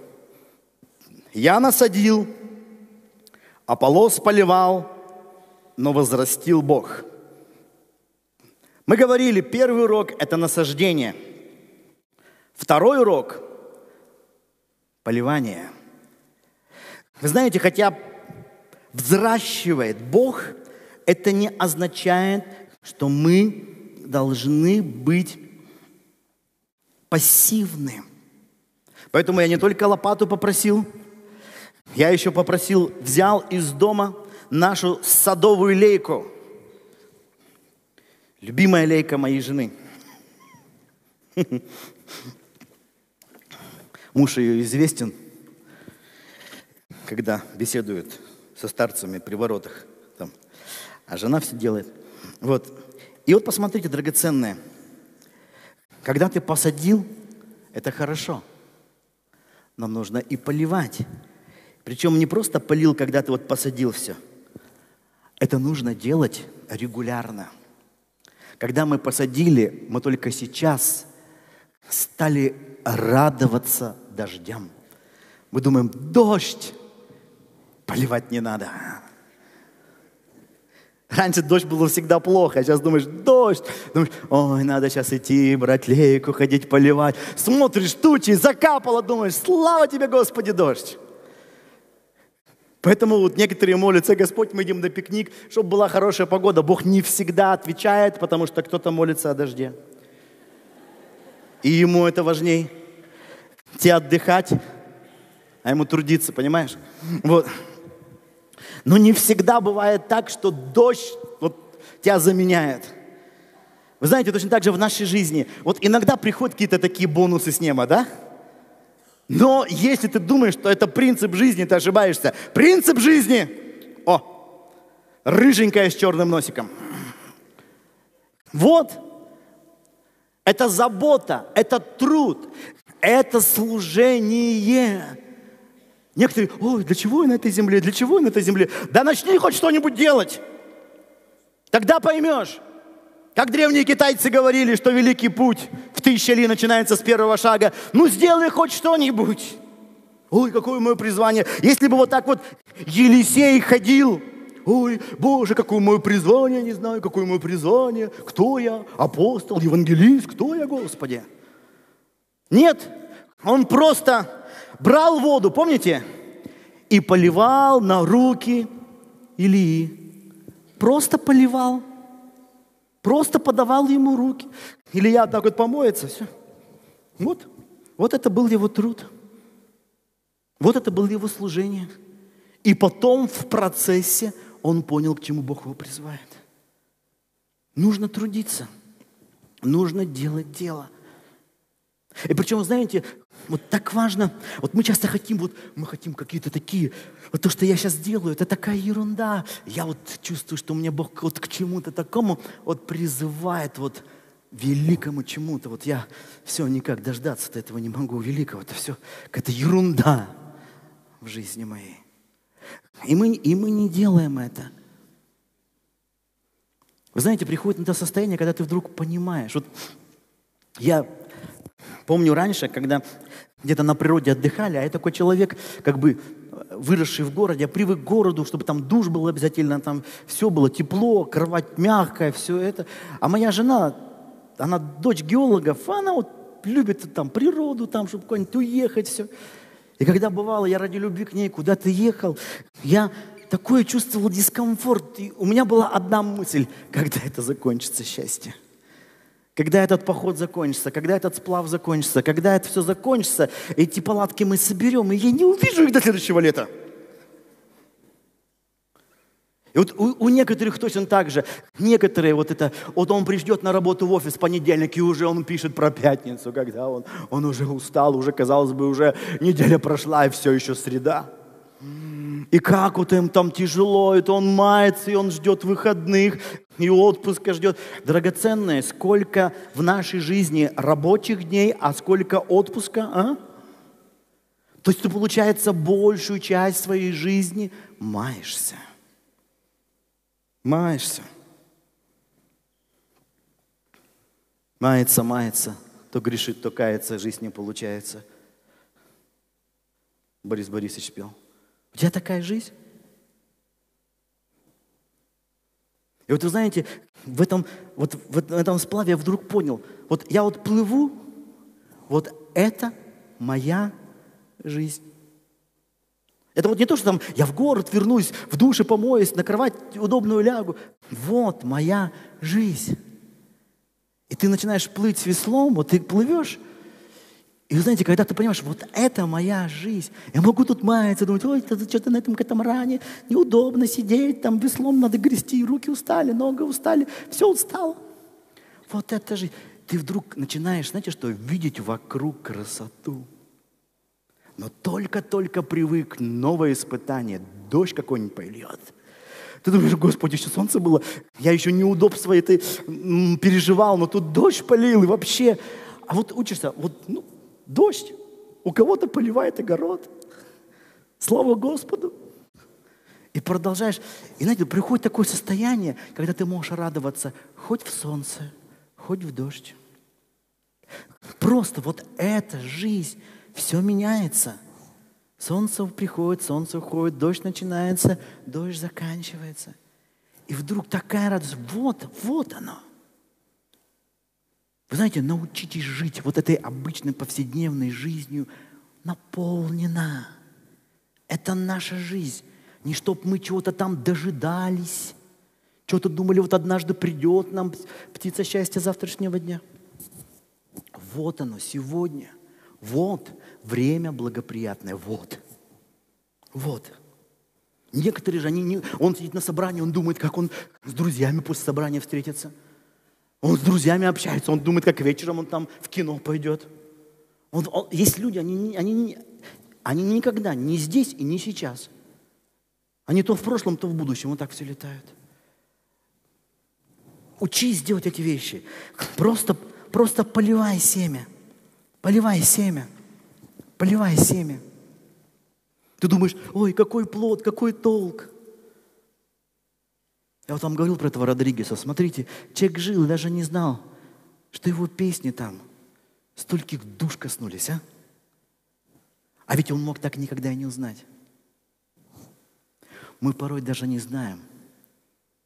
Я насадил, Аполлос поливал, но возрастил Бог. Мы говорили, первый урок – это насаждение. Второй урок – поливание. Вы знаете, хотя взращивает Бог, это не означает, что мы должны быть пассивны. Поэтому я не только лопату попросил, я еще попросил, взял из дома нашу садовую лейку. Любимая лейка моей жены. Муж ее известен, когда беседует со старцами при воротах. Там. А жена все делает. Вот. И вот посмотрите, драгоценное. Когда ты посадил, это хорошо. Но нужно и поливать. Причем не просто полил, когда ты вот посадил все. Это нужно делать регулярно. Когда мы посадили, мы только сейчас стали радоваться дождям. Мы думаем, дождь, поливать не надо. Раньше дождь было всегда плохо, а сейчас думаешь, дождь. Думаешь, ой, надо сейчас идти, брать лейку, ходить поливать. Смотришь, тучи, закапало, думаешь, слава тебе, Господи, дождь. Поэтому вот некоторые молятся, Господь, мы идем на пикник, чтобы была хорошая погода. Бог не всегда отвечает, потому что кто-то молится о дожде. И ему это важней. Тебе отдыхать, а ему трудиться, понимаешь? Вот. Но не всегда бывает так, что дождь вот тебя заменяет. Вы знаете, точно так же в нашей жизни. Вот иногда приходят какие-то такие бонусы с неба, да? Но если ты думаешь, что это принцип жизни, ты ошибаешься. Принцип жизни. О, рыженькая с черным носиком. Вот. Это забота, это труд, это служение. Некоторые, ой, для чего я на этой земле, для чего я на этой земле? Да начни хоть что-нибудь делать. Тогда поймешь. Как древние китайцы говорили, что великий путь в тысячи ли начинается с первого шага. Ну, сделай хоть что-нибудь. Ой, какое мое призвание. Если бы вот так вот Елисей ходил, ой, Боже, какое мое призвание, не знаю, какое мое призвание, кто я, апостол, евангелист, кто я, Господи. Нет, он просто брал воду, помните, и поливал на руки Илии. Просто поливал. Просто подавал ему руки. Или я так вот помоется, все. Вот, вот это был его труд. Вот это было его служение. И потом в процессе он понял, к чему Бог его призывает. Нужно трудиться. Нужно делать дело. И причем, знаете, вот так важно, вот мы часто хотим, вот мы хотим какие-то такие, вот то, что я сейчас делаю, это такая ерунда. Я вот чувствую, что мне Бог вот к чему-то такому вот призывает, вот великому чему-то. Вот я все никак дождаться-то этого не могу, великого. Это все какая-то ерунда в жизни моей. И мы, и мы не делаем это. Вы знаете, приходит на то состояние, когда ты вдруг понимаешь. Вот я помню раньше, когда где-то на природе отдыхали, а я такой человек, как бы выросший в городе, я привык к городу, чтобы там душ был обязательно, там все было тепло, кровать мягкая, все это. А моя жена, она дочь геологов, она вот любит там природу, там, чтобы куда-нибудь уехать, все. И когда бывало, я ради любви к ней куда-то ехал, я такое чувствовал дискомфорт. И у меня была одна мысль, когда это закончится счастье. Когда этот поход закончится, когда этот сплав закончится, когда это все закончится, эти палатки мы соберем, и я не увижу их до следующего лета. И вот у, у некоторых точно так же. Некоторые вот это, вот он придет на работу в офис в понедельник, и уже он пишет про пятницу, когда он, он уже устал, уже, казалось бы, уже неделя прошла, и все еще среда. И как вот им там тяжело, это он мается, и он ждет выходных, и отпуска ждет. Драгоценное, сколько в нашей жизни рабочих дней, а сколько отпуска, а? То есть ты, получается, большую часть своей жизни маешься. Маешься. Мается, мается. То грешит, то кается, жизнь не получается. Борис Борисович пел. У тебя такая жизнь? И вот вы знаете, в этом, вот в этом сплаве я вдруг понял, вот я вот плыву, вот это моя жизнь. Это вот не то, что там я в город вернусь, в душе помоюсь, на кровать удобную лягу. Вот моя жизнь. И ты начинаешь плыть с веслом, вот ты плывешь, и вы знаете, когда ты понимаешь, вот это моя жизнь, я могу тут маяться, думать, ой, это что-то на этом катамаране, неудобно сидеть, там веслом надо грести, руки устали, ноги устали, все устало. Вот это же, ты вдруг начинаешь, знаете что, видеть вокруг красоту. Но только-только привык новое испытание, дождь какой-нибудь пойдет. Ты думаешь, Господи, еще солнце было, я еще неудобства это переживал, но тут дождь полил, и вообще. А вот учишься, вот ну, дождь, у кого-то поливает огород. Слава Господу. И продолжаешь. И знаете, приходит такое состояние, когда ты можешь радоваться хоть в солнце, хоть в дождь. Просто вот эта жизнь, все меняется. Солнце приходит, солнце уходит, дождь начинается, дождь заканчивается. И вдруг такая радость, вот, вот оно. Вы знаете, научитесь жить вот этой обычной повседневной жизнью наполнена. Это наша жизнь. Не чтоб мы чего-то там дожидались, что-то думали, вот однажды придет нам птица счастья завтрашнего дня. Вот оно, сегодня. Вот время благоприятное. Вот. Вот. Некоторые же, они не, он сидит на собрании, он думает, как он с друзьями после собрания встретится. Он с друзьями общается, он думает, как вечером он там в кино пойдет. Он, он, есть люди, они, они, они никогда не здесь и не сейчас – они то в прошлом, то в будущем. Вот так все летают. Учись делать эти вещи. Просто, просто поливай семя. Поливай семя. Поливай семя. Ты думаешь, ой, какой плод, какой толк. Я вот вам говорил про этого Родригеса. Смотрите, человек жил, даже не знал, что его песни там стольких душ коснулись, а? А ведь он мог так никогда и не узнать. Мы порой даже не знаем,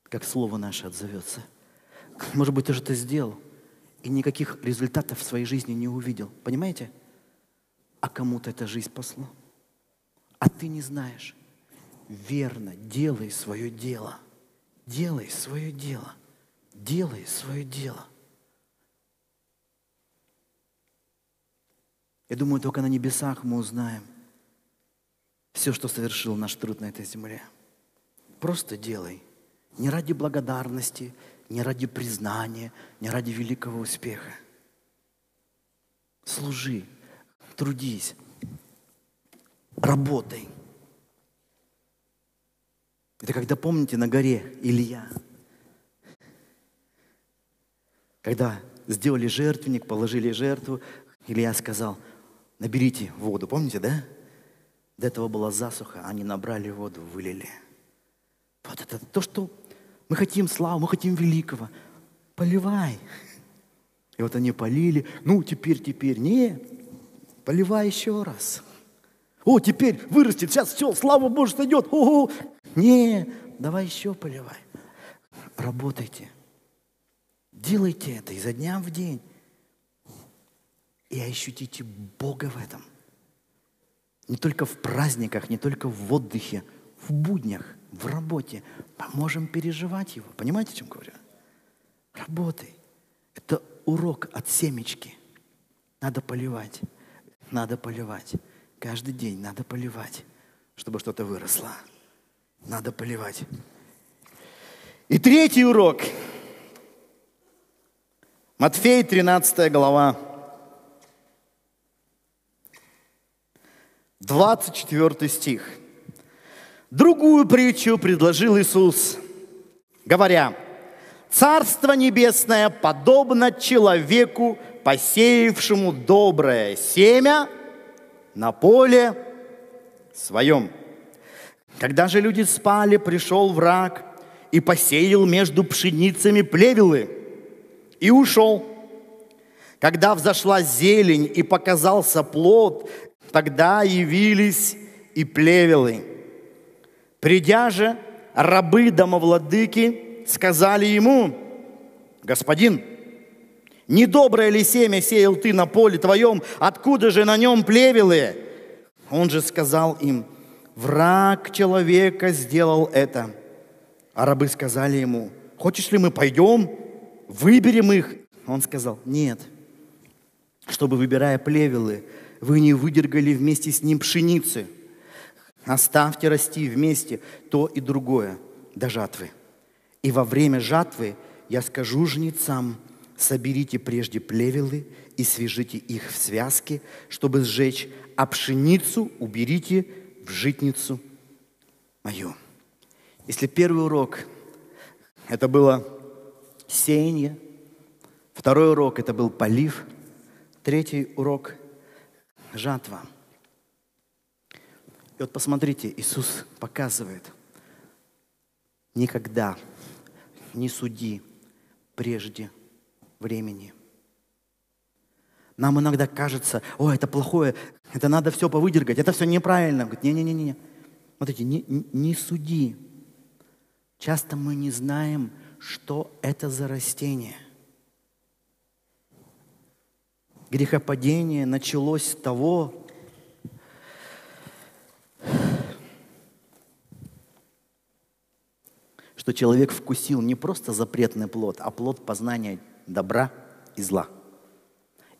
как слово наше отзовется. Может быть, ты это сделал и никаких результатов в своей жизни не увидел. Понимаете? А кому-то эта жизнь спасла. А ты не знаешь. Верно, делай свое дело. Делай свое дело. Делай свое дело. Я думаю, только на небесах мы узнаем все, что совершил наш труд на этой земле. Просто делай. Не ради благодарности, не ради признания, не ради великого успеха. Служи, трудись, работай. Это когда, помните, на горе Илья, когда сделали жертвенник, положили жертву, Илья сказал, наберите воду, помните, да? До этого была засуха, они набрали воду, вылили – вот это то, что мы хотим славу, мы хотим великого. Поливай. И вот они полили. Ну, теперь, теперь. Не, поливай еще раз. О, теперь вырастет, сейчас все, слава Божья. Ого. Не, давай еще поливай. Работайте. Делайте это изо дня в день. И ощутите Бога в этом. Не только в праздниках, не только в отдыхе, в буднях – в работе, поможем переживать его. Понимаете, о чем говорю? Работай. Это урок от семечки. Надо поливать. Надо поливать. Каждый день надо поливать, чтобы что-то выросло. Надо поливать. И третий урок. Матфей, 13 глава. 24 стих. Другую притчу предложил Иисус, говоря, «Царство небесное подобно человеку, посеявшему доброе семя на поле своем. Когда же люди спали, пришел враг и посеял между пшеницами плевелы и ушел. Когда взошла зелень и показался плод, тогда явились и плевелы. Придя же, рабы домовладыки сказали ему, «Господин, недоброе ли семя сеял ты на поле твоем, откуда же на нем плевелы?» Он же сказал им, «Враг человека сделал это». А рабы сказали ему, «Хочешь ли мы пойдем, выберем их?» Он сказал, «Нет, чтобы, выбирая плевелы, вы не выдергали вместе с ним пшеницы». Оставьте расти вместе то и другое до жатвы. И во время жатвы я скажу жнецам, соберите прежде плевелы и свяжите их в связки, чтобы сжечь, а пшеницу уберите в житницу мою. Если первый урок – это было сеяние, второй урок – это был полив, третий урок – жатва. И вот посмотрите, Иисус показывает, никогда не суди прежде времени. Нам иногда кажется, о, это плохое, это надо все повыдергать, это все неправильно. Говорит, не-не-не, смотрите, не, не суди Часто мы не знаем, что это за растение. Грехопадение началось с того, что человек вкусил не просто запретный плод, а плод познания добра и зла.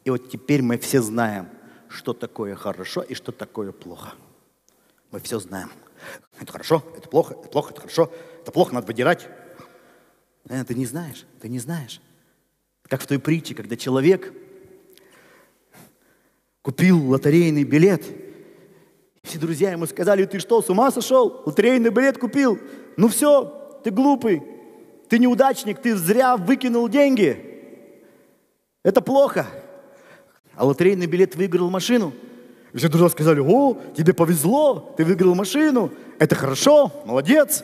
И вот теперь мы все знаем, что такое хорошо и что такое плохо. Мы все знаем. Это хорошо, это плохо, это плохо, это хорошо, это плохо, надо выдирать. Э, ты не знаешь, ты не знаешь. Как в той притче, когда человек купил лотерейный билет. Все друзья ему сказали, ты что, с ума сошел? Лотерейный билет купил. Ну все, ты глупый, ты неудачник, ты зря выкинул деньги. Это плохо. А лотерейный билет выиграл машину – и все друзья сказали, о, тебе повезло, ты выиграл машину, это хорошо, молодец.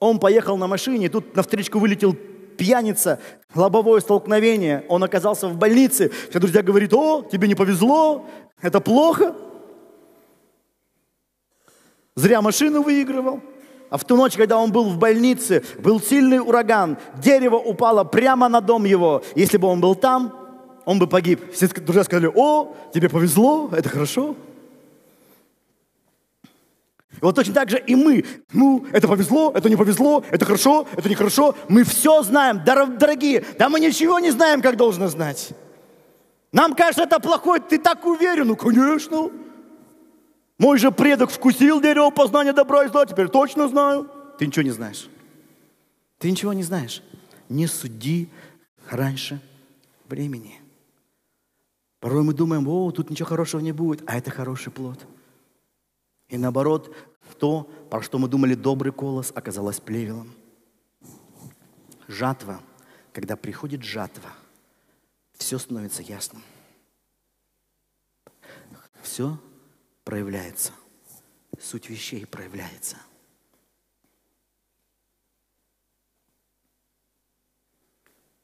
Он поехал на машине, тут на встречку вылетел пьяница, лобовое столкновение, он оказался в больнице. Все друзья говорят, о, тебе не повезло, это плохо. Зря машину выигрывал. А в ту ночь, когда он был в больнице, был сильный ураган, дерево упало прямо на дом его. Если бы он был там, он бы погиб. Все друзья сказали, о, тебе повезло, это хорошо. И вот точно так же и мы. Ну, это повезло, это не повезло, это хорошо, это нехорошо. Мы все знаем, дорогие. Да мы ничего не знаем, как должно знать. Нам кажется, это плохое, ты так уверен. Ну, конечно. Мой же предок вкусил дерево познания добра и зла, теперь точно знаю. Ты ничего не знаешь. Ты ничего не знаешь. Не суди раньше времени. Порой мы думаем, о, тут ничего хорошего не будет, а это хороший плод. И наоборот, то, про что мы думали добрый колос, оказалось плевелом. Жатва, когда приходит жатва, все становится ясным. Все проявляется. Суть вещей проявляется.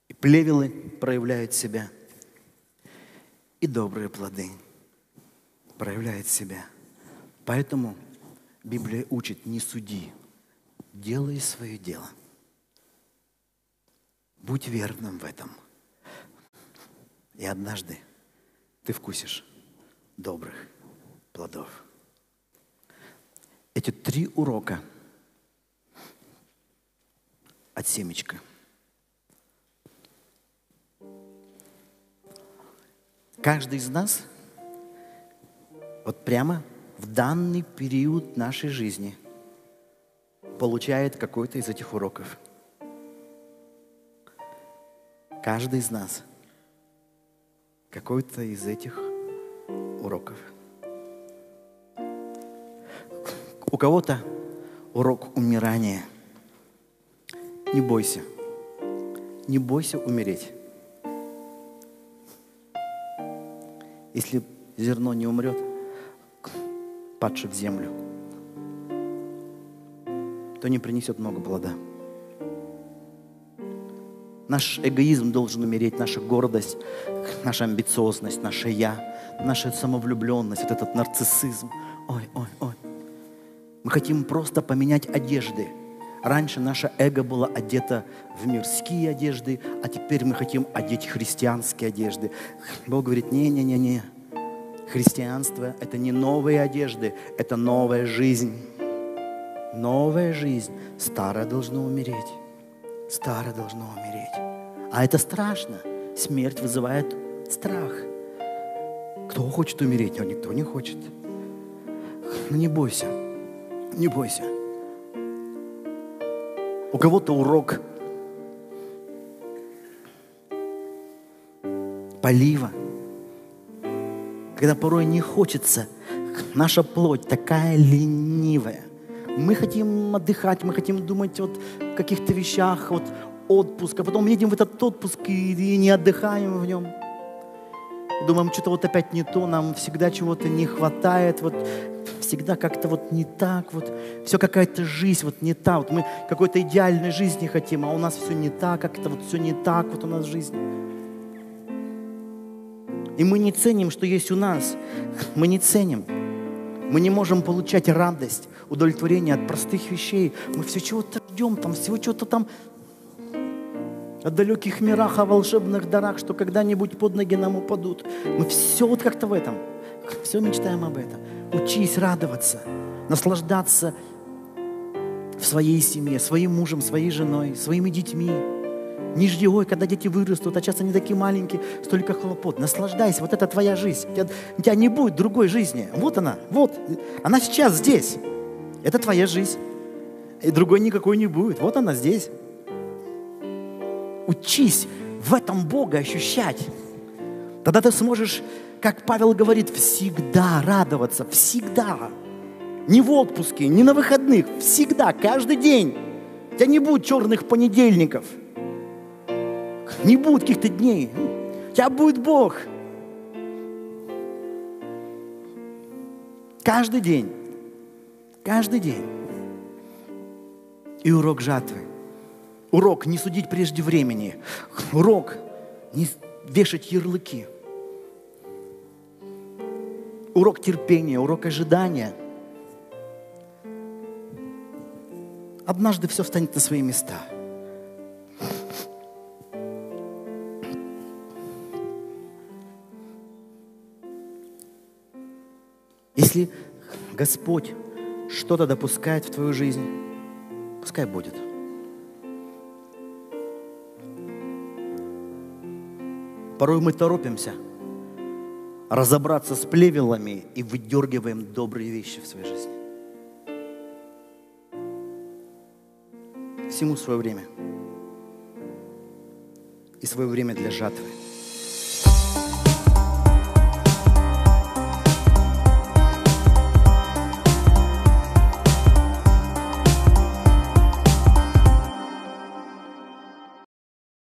И плевелы проявляют себя – и добрые плоды проявляют себя. Поэтому Библия учит, не суди, делай свое дело. Будь верным в этом. И однажды ты вкусишь добрых плодов. Эти три урока от семечка – Каждый из нас вот прямо в данный период нашей жизни получает какой-то из этих уроков. Каждый из нас какой-то из этих уроков. У кого-то урок умирания. Не бойся. Не бойся умереть. Если зерно не умрет, падшее в землю, то не принесет много плода. Наш эгоизм должен умереть, наша гордость, наша амбициозность, наше «я», наша самовлюбленность, вот этот нарциссизм. Ой, ой, ой. Мы хотим просто поменять одежды. Раньше наше эго было одето в мирские одежды, а теперь мы хотим одеть христианские одежды. Бог говорит, не-не-не-не. Христианство – это не новые одежды, это новая жизнь. Новая жизнь. Старое должно умереть. Старое должно умереть. А это страшно. Смерть вызывает страх. Кто хочет умереть? А никто не хочет. Но не бойся. Не бойся. У кого-то урок полива – когда порой не хочется. Наша плоть такая ленивая. Мы хотим отдыхать, мы хотим думать вот о каких-то вещах, вот отпуск, а потом едем в этот отпуск и, и не отдыхаем в нем. Думаем, что-то вот опять не то, нам всегда чего-то не хватает, вот всегда как-то вот не так, вот все какая-то жизнь вот не та, вот мы какой-то идеальной жизни хотим, а у нас все не так, как-то вот все не так вот у нас жизнь. И мы не ценим, что есть у нас. Мы не ценим. Мы не можем получать радость, удовлетворение от простых вещей. Мы все чего-то ждем, там всего чего-то там о далеких мирах, о волшебных дарах, что когда-нибудь под ноги нам упадут. Мы все вот как-то в этом. Все мечтаем об этом. Учись радоваться, наслаждаться в своей семье, своим мужем, своей женой, своими детьми. Не жди, ой, когда дети вырастут, а часто они такие маленькие, столько хлопот. Наслаждайся, вот это твоя жизнь. У тебя, у тебя не будет другой жизни. Вот она, вот. Она сейчас здесь. Это твоя жизнь. И другой никакой не будет. Вот она здесь. Учись в этом Бога ощущать. Тогда ты сможешь, как Павел говорит, всегда радоваться, всегда. Не в отпуске, не на выходных, всегда, каждый день. У тебя не будет черных понедельников. Не будет каких-то дней. У тебя будет Бог. Каждый день. Каждый день. И урок жатвы. Урок не судить прежде времени. Урок не вешать ярлыки. Урок терпения, урок ожидания. Однажды все встанет на свои места. Если Господь что-то допускает в твою жизнь, пускай будет – Порой мы торопимся разобраться с плевелами и выдергиваем добрые вещи в своей жизни. Всему свое время. И свое время для жатвы.